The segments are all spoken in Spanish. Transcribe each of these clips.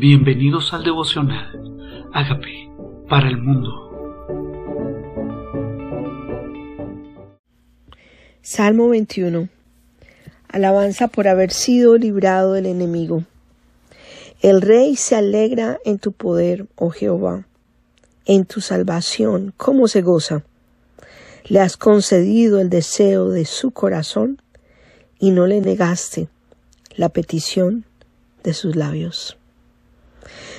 Bienvenidos al devocional. Hágame para el mundo. Salmo 21. Alabanza por haber sido librado del enemigo. El rey se alegra en tu poder, oh Jehová, en tu salvación, ¿cómo se goza? Le has concedido el deseo de su corazón y no le negaste la petición de sus labios.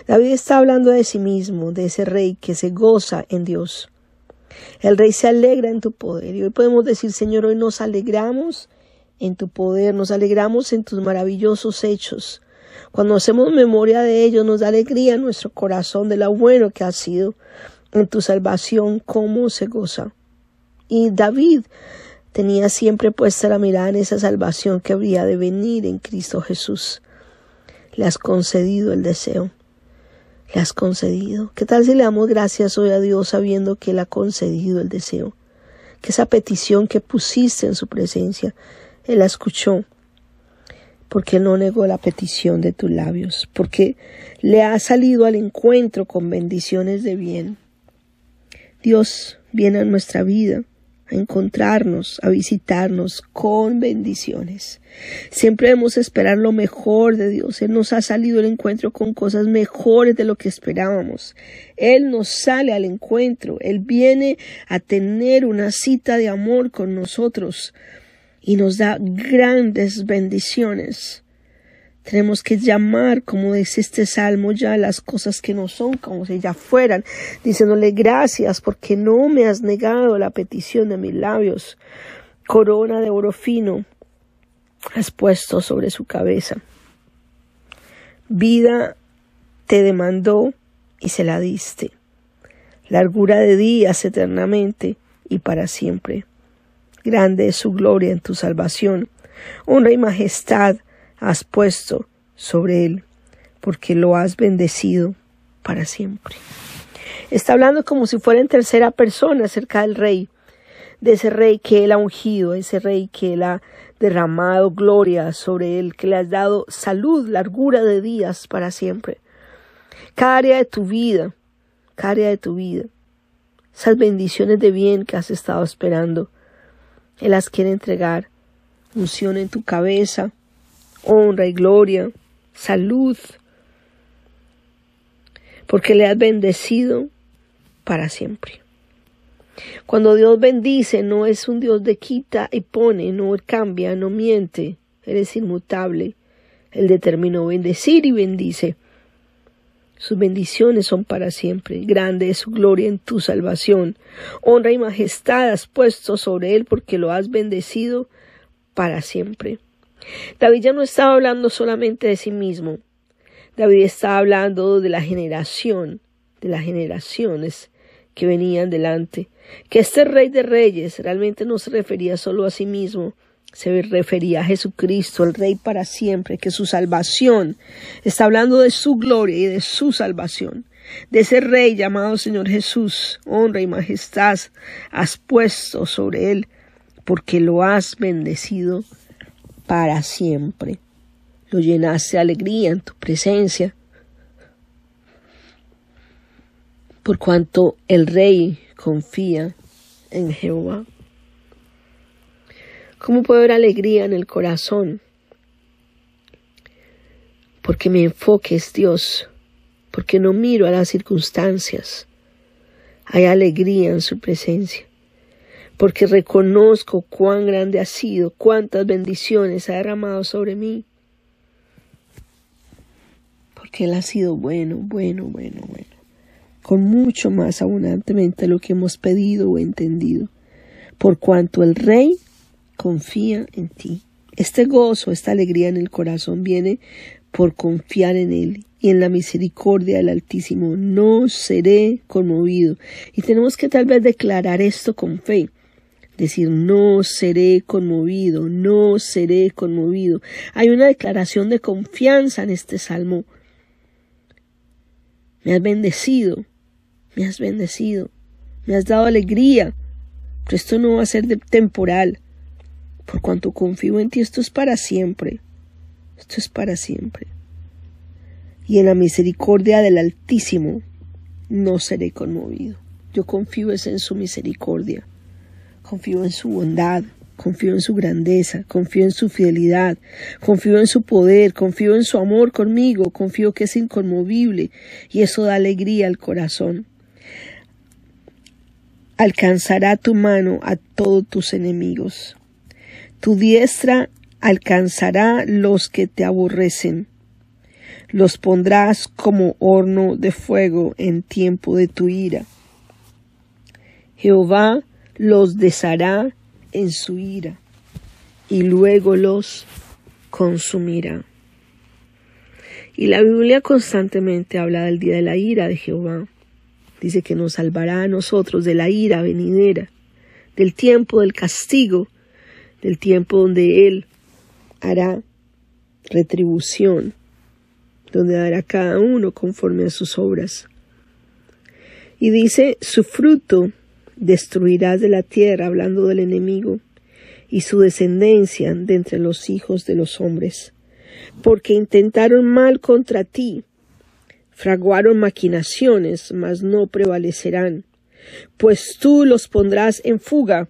David está hablando de sí mismo, de ese rey que se goza en Dios. El rey se alegra en tu poder. Y hoy podemos decir, Señor, hoy nos alegramos en tu poder, nos alegramos en tus maravillosos hechos. Cuando hacemos memoria de ellos, nos da alegría en nuestro corazón de lo bueno que ha sido en tu salvación, cómo se goza. Y David tenía siempre puesta la mirada en esa salvación que había de venir en Cristo Jesús. Le has concedido el deseo le has concedido. ¿Qué tal si le damos gracias hoy a Dios sabiendo que Él ha concedido el deseo? Que esa petición que pusiste en su presencia, Él la escuchó. Porque no negó la petición de tus labios, porque le ha salido al encuentro con bendiciones de bien. Dios viene a nuestra vida a encontrarnos, a visitarnos con bendiciones. Siempre debemos esperar lo mejor de Dios. Él nos ha salido al encuentro con cosas mejores de lo que esperábamos. Él nos sale al encuentro. Él viene a tener una cita de amor con nosotros y nos da grandes bendiciones. Tenemos que llamar, como dice este salmo, ya las cosas que no son como si ya fueran, diciéndole gracias porque no me has negado la petición de mis labios. Corona de oro fino has puesto sobre su cabeza. Vida te demandó y se la diste. Largura de días eternamente y para siempre. Grande es su gloria en tu salvación. Honra y majestad has puesto sobre él, porque lo has bendecido para siempre. Está hablando como si fuera en tercera persona acerca del rey, de ese rey que él ha ungido, ese rey que él ha derramado gloria sobre él, que le has dado salud, largura de días para siempre. Cada área de tu vida, cada área de tu vida, esas bendiciones de bien que has estado esperando, Él las quiere entregar. Unción en tu cabeza, honra y gloria, salud, porque le has bendecido para siempre. Cuando Dios bendice, no es un Dios de quita y pone, no cambia, no miente, eres inmutable. Él determinó bendecir y bendice. Sus bendiciones son para siempre. Grande es su gloria en tu salvación. Honra y majestad has puesto sobre él porque lo has bendecido para siempre. David ya no estaba hablando solamente de sí mismo. David estaba hablando de la generación, de las generaciones que venían delante. Que este rey de reyes realmente no se refería solo a sí mismo, se refería a Jesucristo, el Rey para siempre, que su salvación está hablando de su gloria y de su salvación, de ese Rey llamado Señor Jesús, honra y majestad has puesto sobre él, porque lo has bendecido para siempre. Lo llenaste de alegría en tu presencia. Por cuanto el rey confía en Jehová. ¿Cómo puedo ver alegría en el corazón? Porque mi enfoque es Dios, porque no miro a las circunstancias. Hay alegría en su presencia porque reconozco cuán grande ha sido, cuántas bendiciones ha derramado sobre mí. Porque Él ha sido bueno, bueno, bueno, bueno, con mucho más abundantemente lo que hemos pedido o entendido, por cuanto el Rey confía en ti. Este gozo, esta alegría en el corazón viene por confiar en Él y en la misericordia del Altísimo. No seré conmovido. Y tenemos que tal vez declarar esto con fe decir, no seré conmovido, no seré conmovido. Hay una declaración de confianza en este salmo. Me has bendecido, me has bendecido, me has dado alegría, pero esto no va a ser temporal. Por cuanto confío en ti, esto es para siempre. Esto es para siempre. y en la misericordia del Altísimo no seré conmovido. Yo confío en su misericordia, confío en su bondad, confío en su grandeza, confío en su fidelidad, confío en su poder, confío en su amor conmigo, confío que es inconmovible y eso da alegría al corazón. Alcanzará tu mano a todos tus enemigos. Tu diestra alcanzará los que te aborrecen. Los pondrás como horno de fuego en tiempo de tu ira. Jehová los deshará en su ira y luego los consumirá. Y la Biblia constantemente habla del día de la ira de Jehová. Dice que nos salvará a nosotros de la ira venidera, del tiempo del castigo, del tiempo donde Él hará retribución, donde dará cada uno conforme a sus obras. Y dice, su fruto destruirás de la tierra, hablando del enemigo, y su descendencia de entre los hijos de los hombres, porque intentaron mal contra ti, fraguaron maquinaciones, mas no prevalecerán, pues tú los pondrás en fuga,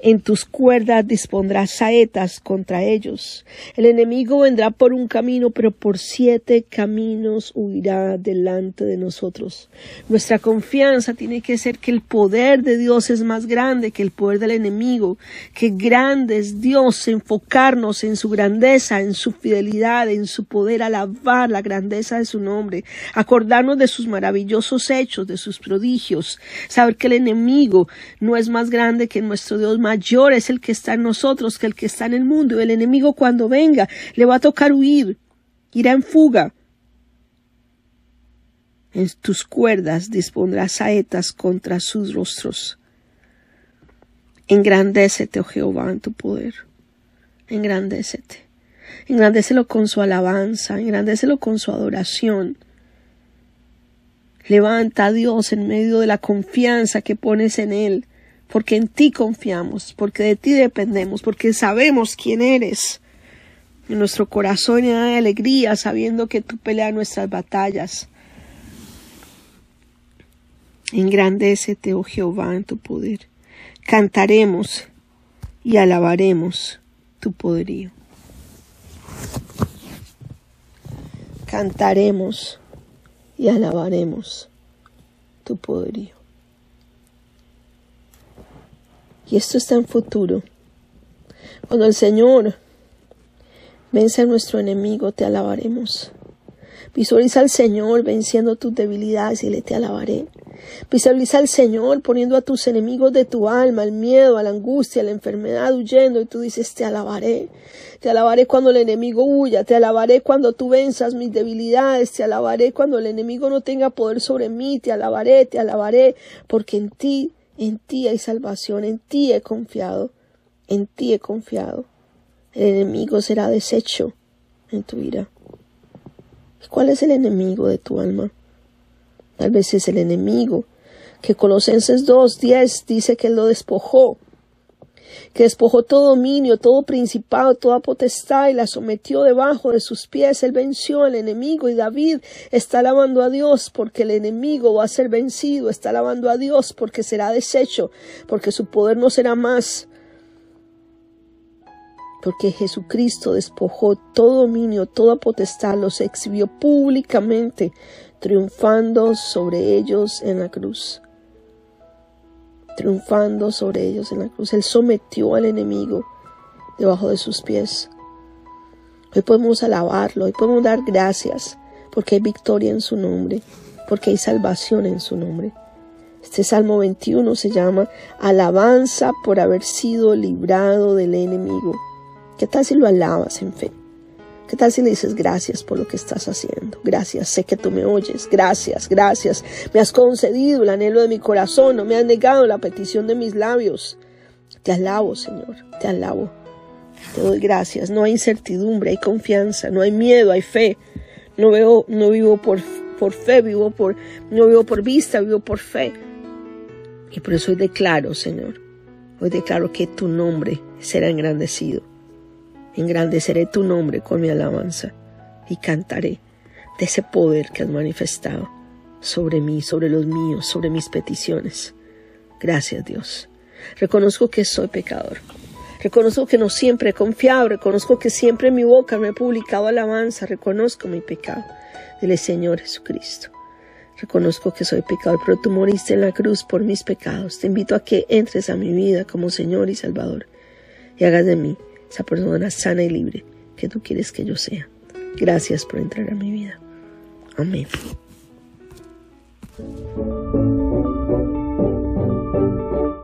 en tus cuerdas dispondrás saetas contra ellos. El enemigo vendrá por un camino, pero por siete caminos huirá delante de nosotros. Nuestra confianza tiene que ser que el poder de Dios es más grande que el poder del enemigo, que grande es Dios, enfocarnos en su grandeza, en su fidelidad, en su poder, alabar la grandeza de su nombre, acordarnos de sus maravillosos hechos, de sus prodigios, saber que el enemigo no es más grande que nuestro Dios mayor es el que está en nosotros que el que está en el mundo. El enemigo cuando venga le va a tocar huir, irá en fuga. En tus cuerdas dispondrás saetas contra sus rostros. Engrandécete, oh Jehová, en tu poder. Engrandécete. Engrandécelo con su alabanza, engrandécelo con su adoración. Levanta a Dios en medio de la confianza que pones en Él porque en ti confiamos, porque de ti dependemos, porque sabemos quién eres. En nuestro corazón hay alegría sabiendo que tú peleas nuestras batallas. Engrandécete, oh Jehová, en tu poder. Cantaremos y alabaremos tu poderío. Cantaremos y alabaremos tu poderío. Y esto está en futuro. Cuando el Señor vence a nuestro enemigo, te alabaremos. Visualiza al Señor venciendo tus debilidades y le te alabaré. Visualiza al Señor poniendo a tus enemigos de tu alma, al miedo, a la angustia, a la enfermedad huyendo y tú dices, te alabaré. Te alabaré cuando el enemigo huya, te alabaré cuando tú venzas mis debilidades, te alabaré cuando el enemigo no tenga poder sobre mí, te alabaré, te alabaré, porque en ti en ti hay salvación, en ti he confiado, en ti he confiado. El enemigo será deshecho en tu ira. ¿Cuál es el enemigo de tu alma? Tal vez es el enemigo que Colosenses 2.10 dice que lo despojó que despojó todo dominio, todo principado, toda potestad y la sometió debajo de sus pies. Él venció al enemigo y David está alabando a Dios porque el enemigo va a ser vencido, está alabando a Dios porque será deshecho, porque su poder no será más. Porque Jesucristo despojó todo dominio, toda potestad, los exhibió públicamente, triunfando sobre ellos en la cruz triunfando sobre ellos en la cruz. Él sometió al enemigo debajo de sus pies. Hoy podemos alabarlo, hoy podemos dar gracias porque hay victoria en su nombre, porque hay salvación en su nombre. Este Salmo 21 se llama Alabanza por haber sido librado del enemigo. ¿Qué tal si lo alabas en fe? ¿Qué tal si le dices gracias por lo que estás haciendo? Gracias, sé que tú me oyes. Gracias, gracias. Me has concedido el anhelo de mi corazón, no me has negado la petición de mis labios. Te alabo, Señor, te alabo. Te doy gracias. No hay incertidumbre, hay confianza, no hay miedo, hay fe. No veo, no vivo por, por fe, vivo por, no vivo por vista, vivo por fe. Y por eso hoy declaro, Señor, hoy declaro que tu nombre será engrandecido engrandeceré tu nombre con mi alabanza y cantaré, de ese poder que has manifestado sobre mí, sobre los míos, sobre mis peticiones. Gracias Dios. Reconozco que soy pecador. Reconozco que no siempre he confiado, reconozco que siempre en mi boca no he publicado alabanza, reconozco mi pecado. Dile Señor Jesucristo. Reconozco que soy pecador, pero tú moriste en la cruz por mis pecados. Te invito a que entres a mi vida como Señor y Salvador y hagas de mí esa persona sana y libre que tú quieres que yo sea. Gracias por entrar a mi vida. Amén.